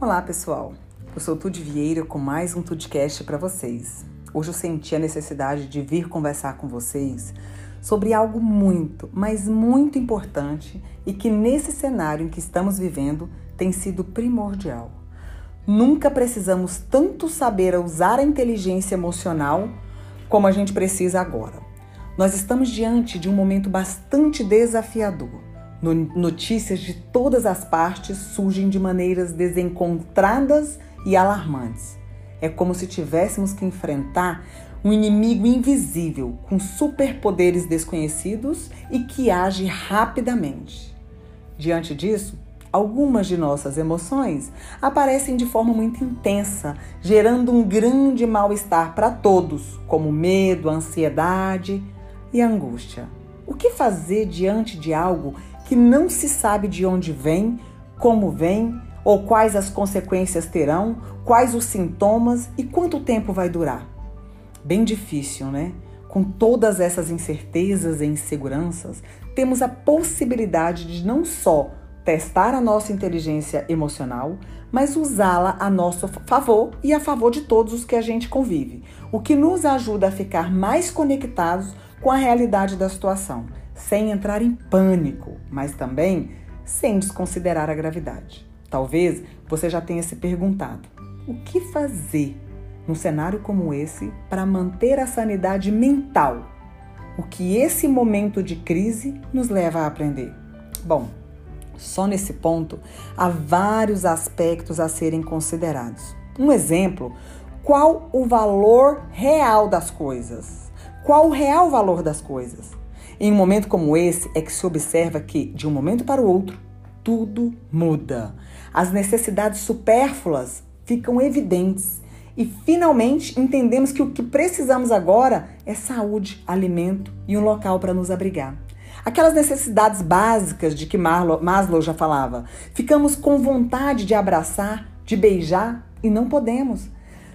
Olá, pessoal. Eu sou Tude Vieira com mais um Tudcast para vocês. Hoje eu senti a necessidade de vir conversar com vocês sobre algo muito, mas muito importante e que nesse cenário em que estamos vivendo tem sido primordial. Nunca precisamos tanto saber usar a inteligência emocional como a gente precisa agora. Nós estamos diante de um momento bastante desafiador Notícias de todas as partes surgem de maneiras desencontradas e alarmantes. É como se tivéssemos que enfrentar um inimigo invisível com superpoderes desconhecidos e que age rapidamente. Diante disso, algumas de nossas emoções aparecem de forma muito intensa, gerando um grande mal-estar para todos, como medo, ansiedade e angústia. O que fazer diante de algo que não se sabe de onde vem, como vem, ou quais as consequências terão, quais os sintomas e quanto tempo vai durar. Bem difícil, né? Com todas essas incertezas e inseguranças, temos a possibilidade de não só testar a nossa inteligência emocional, mas usá-la a nosso favor e a favor de todos os que a gente convive, o que nos ajuda a ficar mais conectados com a realidade da situação sem entrar em pânico, mas também sem desconsiderar a gravidade. Talvez você já tenha se perguntado: o que fazer num cenário como esse para manter a sanidade mental? O que esse momento de crise nos leva a aprender? Bom, só nesse ponto há vários aspectos a serem considerados. Um exemplo: qual o valor real das coisas? Qual o real valor das coisas? Em um momento como esse é que se observa que, de um momento para o outro, tudo muda. As necessidades supérfluas ficam evidentes e finalmente entendemos que o que precisamos agora é saúde, alimento e um local para nos abrigar. Aquelas necessidades básicas de que Maslow já falava. Ficamos com vontade de abraçar, de beijar e não podemos.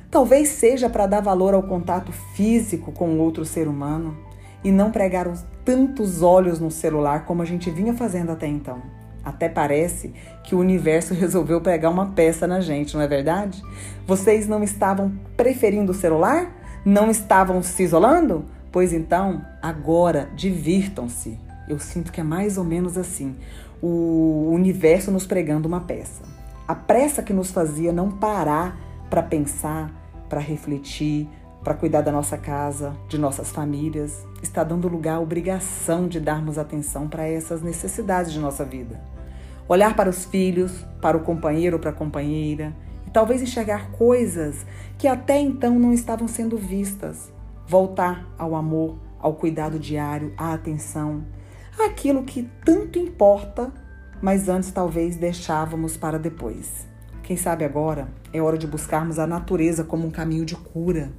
Talvez seja para dar valor ao contato físico com outro ser humano e não pregar tantos olhos no celular como a gente vinha fazendo até então. Até parece que o universo resolveu pregar uma peça na gente, não é verdade? Vocês não estavam preferindo o celular? Não estavam se isolando? Pois então, agora divirtam-se. Eu sinto que é mais ou menos assim: o universo nos pregando uma peça. A pressa que nos fazia não parar para pensar, para refletir, para cuidar da nossa casa, de nossas famílias, está dando lugar à obrigação de darmos atenção para essas necessidades de nossa vida. Olhar para os filhos, para o companheiro ou para a companheira, e talvez enxergar coisas que até então não estavam sendo vistas. Voltar ao amor, ao cuidado diário, à atenção, aquilo que tanto importa, mas antes talvez deixávamos para depois. Quem sabe agora é hora de buscarmos a natureza como um caminho de cura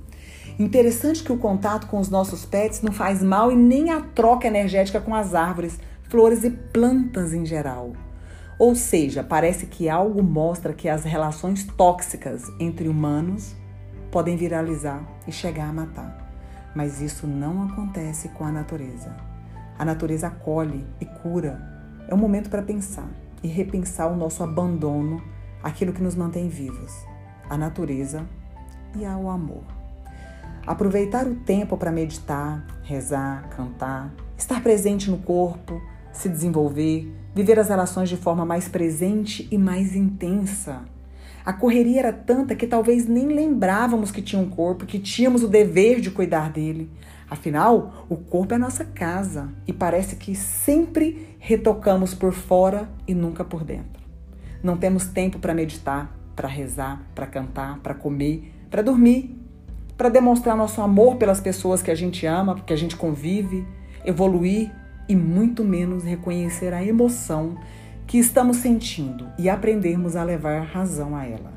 Interessante que o contato com os nossos pets não faz mal e nem a troca energética com as árvores, flores e plantas em geral. Ou seja, parece que algo mostra que as relações tóxicas entre humanos podem viralizar e chegar a matar. Mas isso não acontece com a natureza. A natureza acolhe e cura. É um momento para pensar e repensar o nosso abandono, aquilo que nos mantém vivos, a natureza e ao amor. Aproveitar o tempo para meditar, rezar, cantar, estar presente no corpo, se desenvolver, viver as relações de forma mais presente e mais intensa. A correria era tanta que talvez nem lembrávamos que tinha um corpo, que tínhamos o dever de cuidar dele. Afinal, o corpo é nossa casa e parece que sempre retocamos por fora e nunca por dentro. Não temos tempo para meditar, para rezar, para cantar, para comer, para dormir para demonstrar nosso amor pelas pessoas que a gente ama, que a gente convive, evoluir e muito menos reconhecer a emoção que estamos sentindo e aprendermos a levar razão a ela.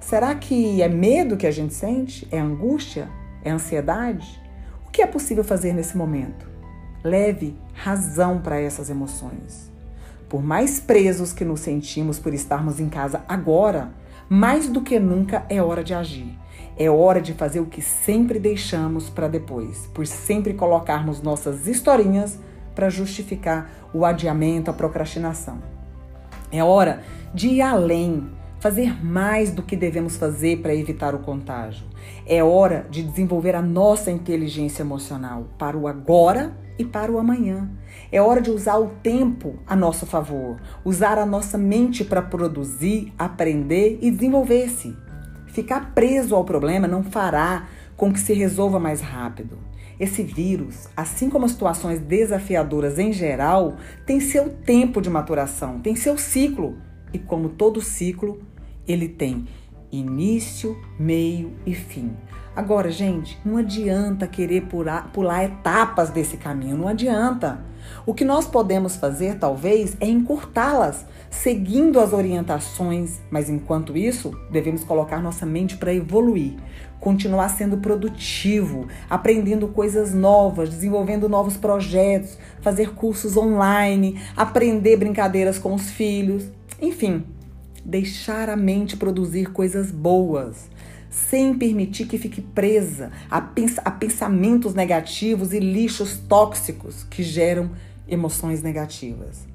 Será que é medo que a gente sente? É angústia? É ansiedade? O que é possível fazer nesse momento? Leve razão para essas emoções. Por mais presos que nos sentimos por estarmos em casa agora, mais do que nunca é hora de agir é hora de fazer o que sempre deixamos para depois, por sempre colocarmos nossas historinhas para justificar o adiamento, a procrastinação. É hora de ir além, fazer mais do que devemos fazer para evitar o contágio. É hora de desenvolver a nossa inteligência emocional para o agora e para o amanhã. É hora de usar o tempo a nosso favor, usar a nossa mente para produzir, aprender e desenvolver-se. Ficar preso ao problema não fará com que se resolva mais rápido. Esse vírus, assim como as situações desafiadoras em geral, tem seu tempo de maturação, tem seu ciclo. E como todo ciclo, ele tem início, meio e fim. Agora, gente, não adianta querer pular, pular etapas desse caminho, não adianta. O que nós podemos fazer, talvez, é encurtá-las, seguindo as orientações, mas enquanto isso, devemos colocar nossa mente para evoluir, continuar sendo produtivo, aprendendo coisas novas, desenvolvendo novos projetos, fazer cursos online, aprender brincadeiras com os filhos, enfim, deixar a mente produzir coisas boas sem permitir que fique presa a, pens a pensamentos negativos e lixos tóxicos que geram emoções negativas.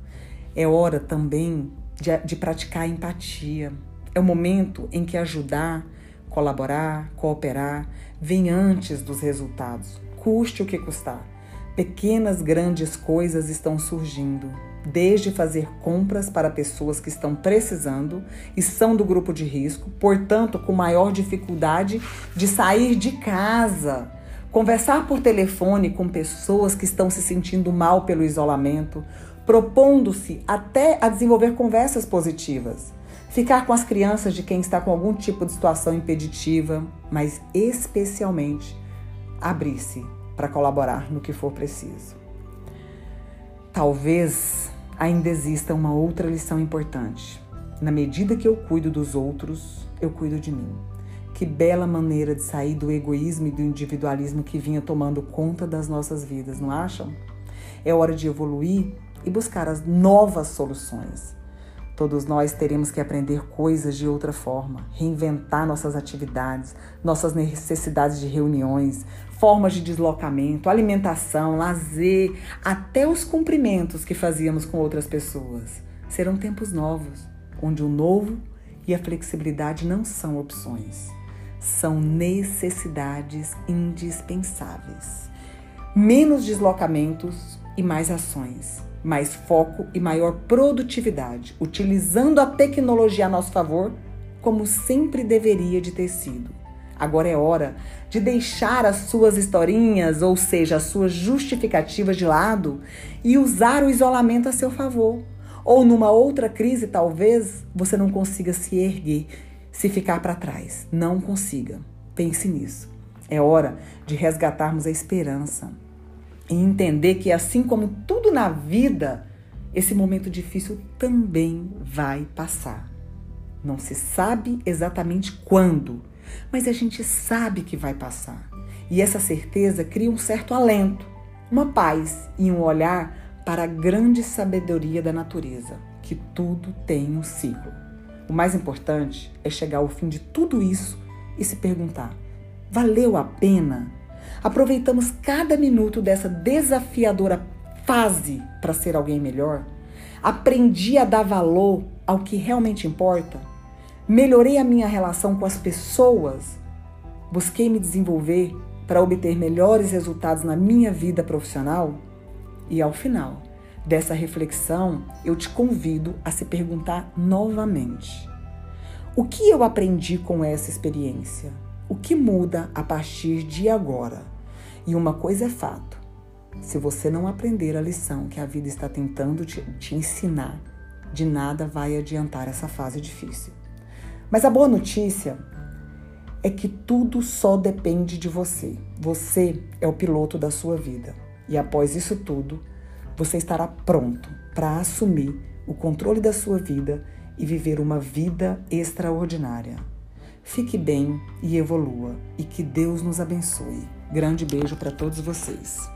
É hora também de, de praticar empatia. É o momento em que ajudar, colaborar, cooperar vem antes dos resultados, custe o que custar. Pequenas, grandes coisas estão surgindo desde fazer compras para pessoas que estão precisando e são do grupo de risco, portanto, com maior dificuldade de sair de casa. Conversar por telefone com pessoas que estão se sentindo mal pelo isolamento, propondo-se até a desenvolver conversas positivas. Ficar com as crianças de quem está com algum tipo de situação impeditiva, mas especialmente abrir-se para colaborar no que for preciso. Talvez ainda exista uma outra lição importante. Na medida que eu cuido dos outros, eu cuido de mim. Que bela maneira de sair do egoísmo e do individualismo que vinha tomando conta das nossas vidas, não acham? É hora de evoluir e buscar as novas soluções. Todos nós teremos que aprender coisas de outra forma, reinventar nossas atividades, nossas necessidades de reuniões, formas de deslocamento, alimentação, lazer, até os cumprimentos que fazíamos com outras pessoas. Serão tempos novos, onde o novo e a flexibilidade não são opções, são necessidades indispensáveis. Menos deslocamentos e mais ações, mais foco e maior produtividade, utilizando a tecnologia a nosso favor, como sempre deveria de ter sido Agora é hora de deixar as suas historinhas, ou seja, as suas justificativas de lado e usar o isolamento a seu favor. Ou numa outra crise, talvez você não consiga se erguer, se ficar para trás. Não consiga. Pense nisso. É hora de resgatarmos a esperança e entender que, assim como tudo na vida, esse momento difícil também vai passar. Não se sabe exatamente quando mas a gente sabe que vai passar. E essa certeza cria um certo alento, uma paz e um olhar para a grande sabedoria da natureza, que tudo tem um ciclo. O mais importante é chegar ao fim de tudo isso e se perguntar: valeu a pena? Aproveitamos cada minuto dessa desafiadora fase para ser alguém melhor? Aprendi a dar valor ao que realmente importa? Melhorei a minha relação com as pessoas. Busquei me desenvolver para obter melhores resultados na minha vida profissional. E ao final dessa reflexão, eu te convido a se perguntar novamente: o que eu aprendi com essa experiência? O que muda a partir de agora? E uma coisa é fato: se você não aprender a lição que a vida está tentando te, te ensinar, de nada vai adiantar essa fase difícil. Mas a boa notícia é que tudo só depende de você. Você é o piloto da sua vida. E após isso tudo, você estará pronto para assumir o controle da sua vida e viver uma vida extraordinária. Fique bem e evolua e que Deus nos abençoe. Grande beijo para todos vocês.